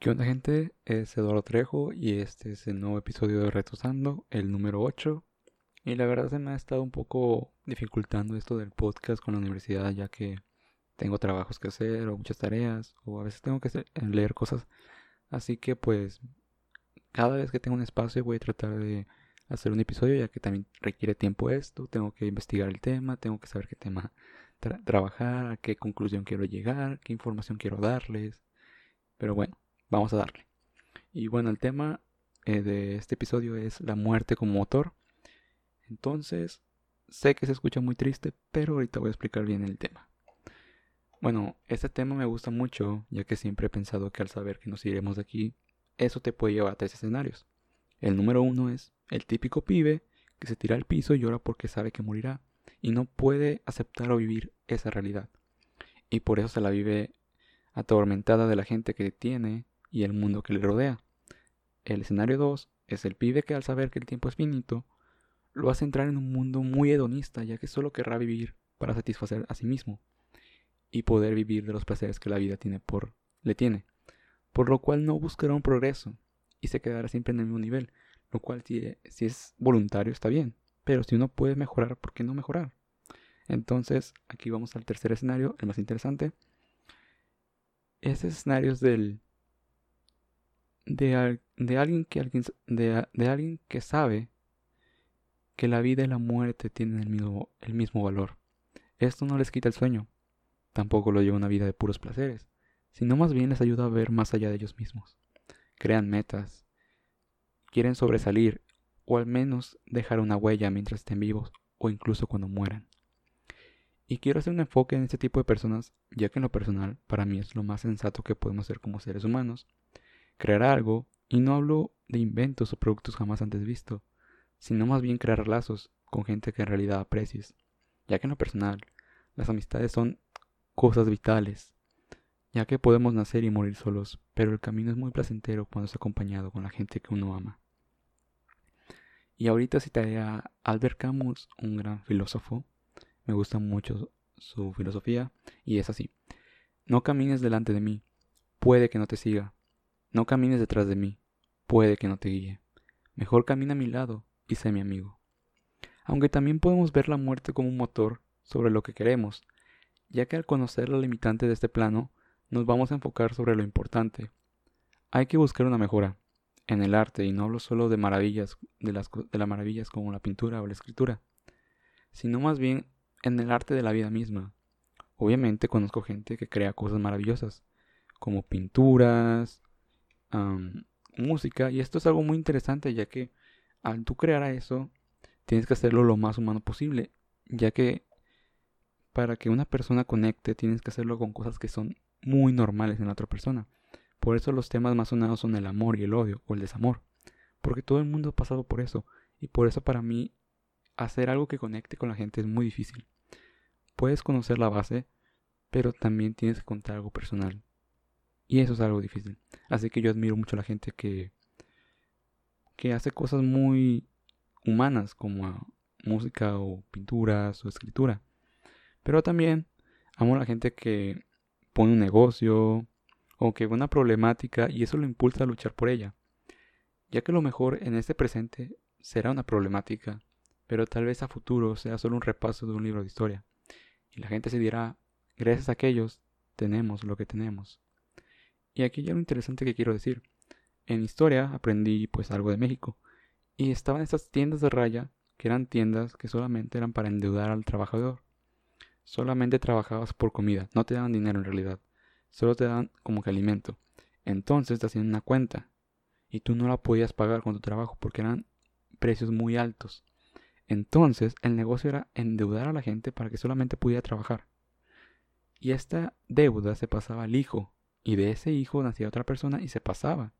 ¿Qué onda gente? Es Eduardo Trejo y este es el nuevo episodio de Retosando, el número 8. Y la verdad se me ha estado un poco dificultando esto del podcast con la universidad ya que tengo trabajos que hacer o muchas tareas o a veces tengo que leer cosas. Así que pues cada vez que tengo un espacio voy a tratar de hacer un episodio ya que también requiere tiempo esto. Tengo que investigar el tema, tengo que saber qué tema trabajar, a qué conclusión quiero llegar, qué información quiero darles. Pero bueno vamos a darle. Y bueno, el tema eh, de este episodio es la muerte como motor. Entonces, sé que se escucha muy triste, pero ahorita voy a explicar bien el tema. Bueno, este tema me gusta mucho, ya que siempre he pensado que al saber que nos iremos de aquí, eso te puede llevar a tres escenarios. El número uno es el típico pibe que se tira al piso y llora porque sabe que morirá y no puede aceptar o vivir esa realidad. Y por eso se la vive atormentada de la gente que tiene y el mundo que le rodea. El escenario 2 es el pibe que al saber que el tiempo es finito, lo hace entrar en un mundo muy hedonista, ya que solo querrá vivir para satisfacer a sí mismo y poder vivir de los placeres que la vida tiene por le tiene, por lo cual no buscará un progreso y se quedará siempre en el mismo nivel, lo cual si, si es voluntario está bien, pero si uno puede mejorar, ¿por qué no mejorar? Entonces, aquí vamos al tercer escenario, el más interesante. Ese escenario es del de, alguien que de, alguien que sabe que la vida y la muerte tienen el mismo, el mismo valor. Esto no les quita el sueño, tampoco lo lleva una vida de puros placeres, sino más bien les ayuda a ver más allá de ellos mismos. Crean metas, quieren sobresalir o al menos dejar una huella mientras estén vivos o incluso cuando mueran. Y quiero hacer un enfoque en este tipo de personas, ya que en lo personal para mí es lo más sensato que podemos hacer como seres humanos, crear algo, y no hablo de inventos o productos jamás antes visto, sino más bien crear lazos con gente que en realidad aprecies, ya que en lo personal, las amistades son cosas vitales, ya que podemos nacer y morir solos, pero el camino es muy placentero cuando es acompañado con la gente que uno ama. Y ahorita citaré a Albert Camus, un gran filósofo, me gusta mucho su filosofía, y es así, no camines delante de mí, puede que no te siga, no camines detrás de mí, puede que no te guíe. Mejor camina a mi lado y sé mi amigo. Aunque también podemos ver la muerte como un motor sobre lo que queremos, ya que al conocer la limitante de este plano, nos vamos a enfocar sobre lo importante. Hay que buscar una mejora en el arte, y no hablo solo de maravillas, de las, de las maravillas como la pintura o la escritura, sino más bien en el arte de la vida misma. Obviamente conozco gente que crea cosas maravillosas, como pinturas, música. Y esto es algo muy interesante ya que al tú crear a eso, tienes que hacerlo lo más humano posible. Ya que para que una persona conecte, tienes que hacerlo con cosas que son muy normales en la otra persona. Por eso los temas más sonados son el amor y el odio o el desamor. Porque todo el mundo ha pasado por eso. Y por eso para mí hacer algo que conecte con la gente es muy difícil. Puedes conocer la base, pero también tienes que contar algo personal. Y eso es algo difícil. Así que yo admiro mucho a la gente que, que hace cosas muy humanas como música o pinturas o escritura. Pero también amo a la gente que pone un negocio o que ve una problemática y eso lo impulsa a luchar por ella. Ya que lo mejor en este presente será una problemática, pero tal vez a futuro sea solo un repaso de un libro de historia. Y la gente se dirá, gracias a aquellos tenemos lo que tenemos. Y aquí ya lo interesante que quiero decir. En historia aprendí pues algo de México. Y estaban estas tiendas de raya, que eran tiendas que solamente eran para endeudar al trabajador. Solamente trabajabas por comida, no te daban dinero en realidad. Solo te daban como que alimento. Entonces te hacían una cuenta. Y tú no la podías pagar con tu trabajo porque eran precios muy altos. Entonces el negocio era endeudar a la gente para que solamente pudiera trabajar. Y esta deuda se pasaba al hijo y de ese hijo nacía otra persona y se pasaba.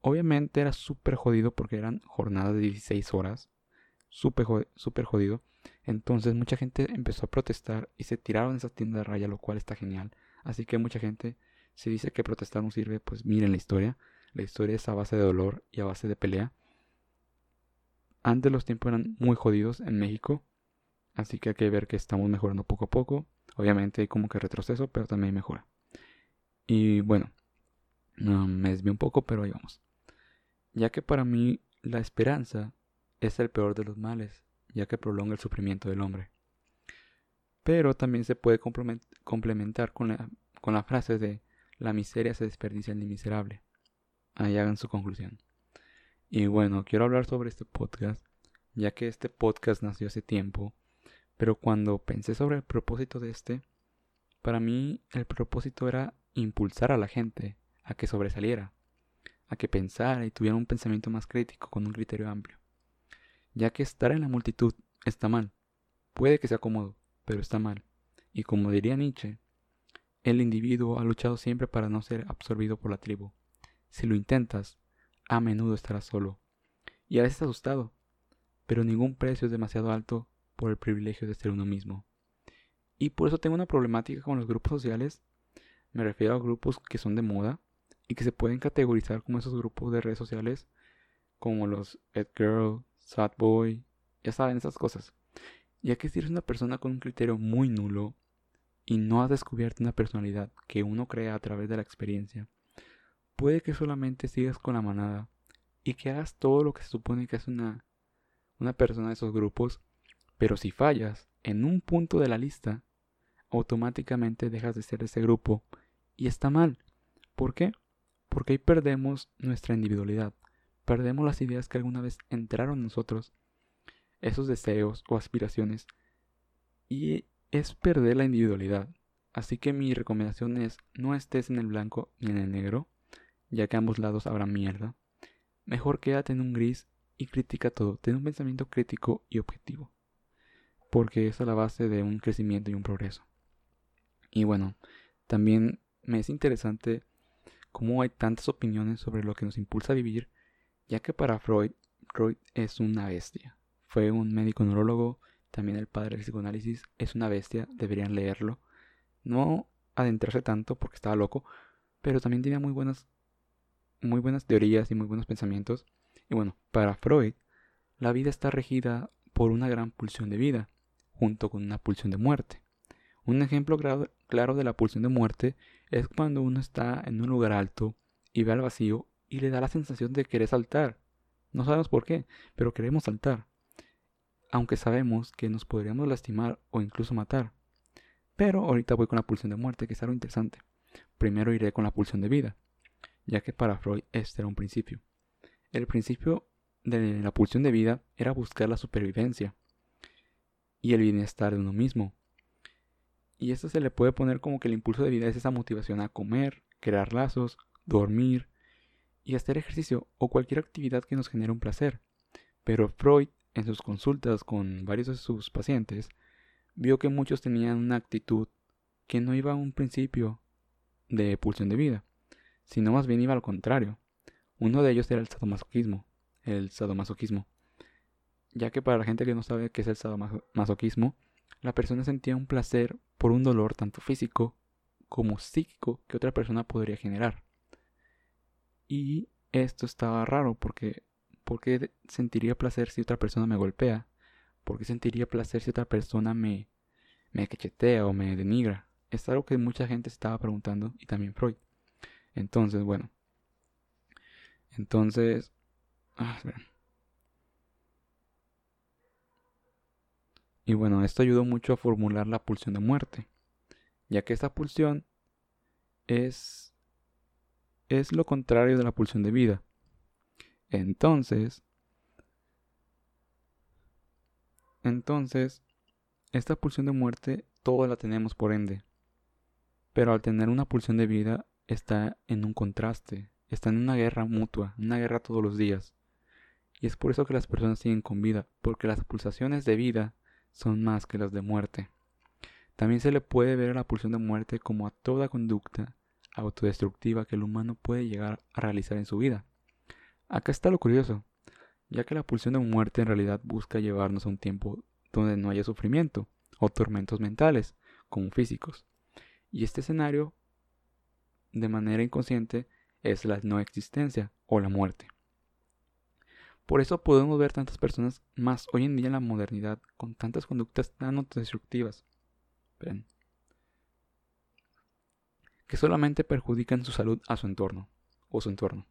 Obviamente era súper jodido porque eran jornadas de 16 horas. Súper jodido. Entonces mucha gente empezó a protestar y se tiraron esas tiendas de raya, lo cual está genial. Así que mucha gente, se dice que protestar no sirve, pues miren la historia. La historia es a base de dolor y a base de pelea. Antes los tiempos eran muy jodidos en México. Así que hay que ver que estamos mejorando poco a poco. Obviamente hay como que retroceso, pero también mejora. Y bueno, me desvío un poco, pero ahí vamos. Ya que para mí la esperanza es el peor de los males, ya que prolonga el sufrimiento del hombre. Pero también se puede complementar con la, con la frase de la miseria se desperdicia en el miserable. Ahí hagan su conclusión. Y bueno, quiero hablar sobre este podcast, ya que este podcast nació hace tiempo, pero cuando pensé sobre el propósito de este, para mí el propósito era impulsar a la gente a que sobresaliera, a que pensara y tuviera un pensamiento más crítico con un criterio amplio. Ya que estar en la multitud está mal. Puede que sea cómodo, pero está mal. Y como diría Nietzsche, el individuo ha luchado siempre para no ser absorbido por la tribu. Si lo intentas, a menudo estarás solo. Y a veces asustado. Pero ningún precio es demasiado alto por el privilegio de ser uno mismo. Y por eso tengo una problemática con los grupos sociales. Me refiero a grupos que son de moda, y que se pueden categorizar como esos grupos de redes sociales como los Ed Girl, Sad Boy, ya saben esas cosas. Ya que si eres una persona con un criterio muy nulo y no has descubierto una personalidad que uno crea a través de la experiencia, puede que solamente sigas con la manada y que hagas todo lo que se supone que es una, una persona de esos grupos, pero si fallas en un punto de la lista, automáticamente dejas de ser ese grupo y está mal. ¿Por qué? porque ahí perdemos nuestra individualidad, perdemos las ideas que alguna vez entraron en nosotros, esos deseos o aspiraciones, y es perder la individualidad. Así que mi recomendación es no estés en el blanco ni en el negro, ya que a ambos lados habrá mierda. Mejor quédate en un gris y critica todo, ten un pensamiento crítico y objetivo, porque esa es la base de un crecimiento y un progreso. Y bueno, también me es interesante cómo hay tantas opiniones sobre lo que nos impulsa a vivir, ya que para Freud, Freud es una bestia. Fue un médico neurólogo, también el padre del psicoanálisis, es una bestia, deberían leerlo. No adentrarse tanto porque estaba loco, pero también tenía muy buenas, muy buenas teorías y muy buenos pensamientos. Y bueno, para Freud, la vida está regida por una gran pulsión de vida, junto con una pulsión de muerte. Un ejemplo claro de la pulsión de muerte es cuando uno está en un lugar alto y ve al vacío y le da la sensación de querer saltar. No sabemos por qué, pero queremos saltar. Aunque sabemos que nos podríamos lastimar o incluso matar. Pero ahorita voy con la pulsión de muerte, que es algo interesante. Primero iré con la pulsión de vida, ya que para Freud este era un principio. El principio de la pulsión de vida era buscar la supervivencia y el bienestar de uno mismo, y esto se le puede poner como que el impulso de vida es esa motivación a comer, crear lazos, dormir y hacer ejercicio o cualquier actividad que nos genere un placer. Pero Freud, en sus consultas con varios de sus pacientes, vio que muchos tenían una actitud que no iba a un principio de pulsión de vida, sino más bien iba al contrario. Uno de ellos era el sadomasoquismo, el sadomasoquismo, ya que para la gente que no sabe qué es el sadomasoquismo, la persona sentía un placer por un dolor tanto físico como psíquico que otra persona podría generar. Y esto estaba raro porque ¿por qué sentiría placer si otra persona me golpea? ¿Por qué sentiría placer si otra persona me, me cachetea o me denigra? Es algo que mucha gente estaba preguntando y también Freud. Entonces, bueno. Entonces... Ah, Y bueno, esto ayudó mucho a formular la pulsión de muerte, ya que esta pulsión es, es lo contrario de la pulsión de vida. Entonces, entonces, esta pulsión de muerte todos la tenemos por ende, pero al tener una pulsión de vida está en un contraste, está en una guerra mutua, una guerra todos los días. Y es por eso que las personas siguen con vida, porque las pulsaciones de vida son más que las de muerte. También se le puede ver a la pulsión de muerte como a toda conducta autodestructiva que el humano puede llegar a realizar en su vida. Acá está lo curioso, ya que la pulsión de muerte en realidad busca llevarnos a un tiempo donde no haya sufrimiento o tormentos mentales, como físicos. Y este escenario, de manera inconsciente, es la no existencia o la muerte. Por eso podemos ver tantas personas más hoy en día en la modernidad con tantas conductas tan autodestructivas. que solamente perjudican su salud a su entorno. o su entorno.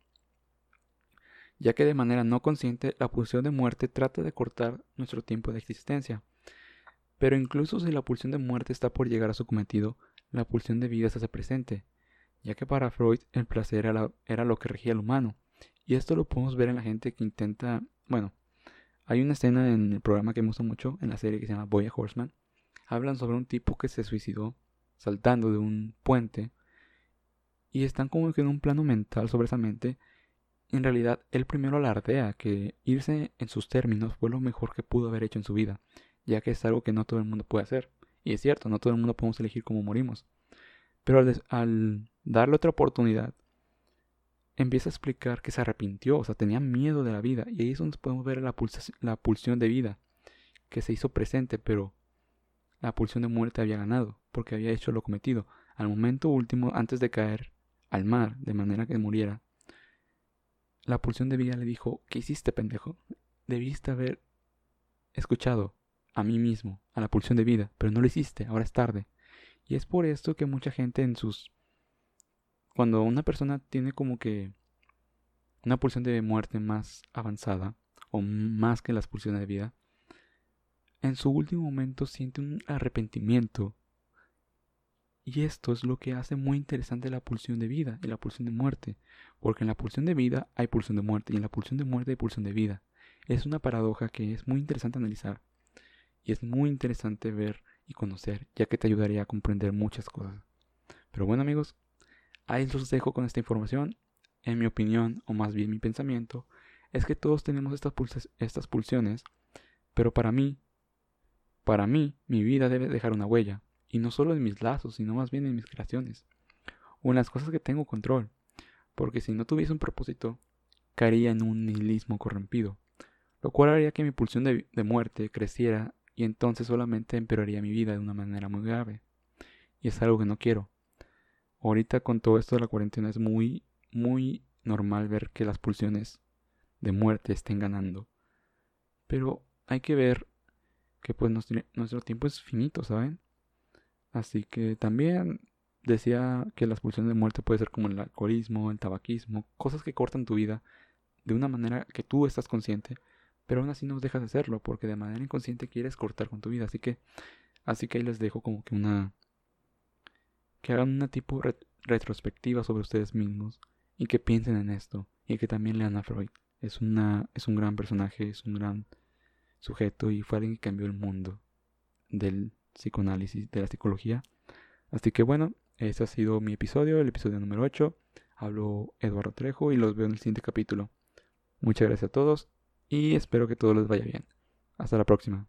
Ya que de manera no consciente la pulsión de muerte trata de cortar nuestro tiempo de existencia. Pero incluso si la pulsión de muerte está por llegar a su cometido, la pulsión de vida se hace presente, ya que para Freud el placer era, lo que regía al humano. Y esto lo podemos ver en la gente que intenta, bueno, hay una escena en el programa que me gusta mucho, en la serie que se llama Boya Horseman. Hablan sobre un tipo que se suicidó saltando de un puente y están como que en un plano mental sobre esa mente. En realidad, él primero alardea que irse en sus términos fue lo mejor que pudo haber hecho en su vida, ya que es algo que no todo el mundo puede hacer. Y es cierto, no todo el mundo podemos elegir cómo morimos. Pero al, darle otra oportunidad, empieza a explicar que se arrepintió, o sea, tenía miedo de la vida. Y ahí es donde podemos ver la, pulsión de vida, que se hizo presente, pero la pulsión de muerte había ganado, porque había hecho lo cometido. Al momento último, antes de caer, al mar, de manera que muriera. La pulsión de vida le dijo, ¿qué hiciste, pendejo? Debiste haber escuchado a mí mismo, a la pulsión de vida, pero no lo hiciste, ahora es tarde. Y es por esto que mucha gente en sus... Cuando una persona tiene como que una pulsión de muerte más avanzada, o más que las pulsiones de vida, en su último momento siente un arrepentimiento y esto es lo que hace muy interesante la pulsión de vida y la pulsión de muerte, porque en la pulsión de vida hay pulsión de muerte y en la pulsión de muerte hay pulsión de vida. Es una paradoja que es muy interesante analizar y es muy interesante ver y conocer, ya que te ayudaría a comprender muchas cosas. Pero bueno amigos, ahí los dejo con esta información. En mi opinión, o más bien mi pensamiento, es que todos tenemos estas, estas pulsiones, pero para mí, para mí, mi vida debe dejar una huella y no solo en mis lazos, sino más bien en mis creaciones, o en las cosas que tengo control, porque si no tuviese un propósito, caería en un nihilismo corrompido, lo cual haría que mi pulsión de, muerte creciera y entonces solamente empeoraría mi vida de una manera muy grave. Y es algo que no quiero. Ahorita con todo esto de la cuarentena es muy, muy normal ver que las pulsiones de muerte estén ganando. Pero hay que ver que pues nuestro, tiempo es finito, ¿saben? Así que también decía que la expulsión de muerte puede ser como el alcoholismo, el tabaquismo, cosas que cortan tu vida de una manera que tú estás consciente, pero aún así no dejas de hacerlo porque de manera inconsciente quieres cortar con tu vida. Así que, así que ahí les dejo como que una, que hagan una tipo retrospectiva sobre ustedes mismos y que piensen en esto y que también lean a Freud. Es una, es un gran personaje, es un gran sujeto y fue alguien que cambió el mundo del psicoanálisis de la psicología. Así que bueno, ese ha sido mi episodio, el episodio número 8. Hablo Eduardo Trejo y los veo en el siguiente capítulo. Muchas gracias a todos y espero que todo les vaya bien. Hasta la próxima.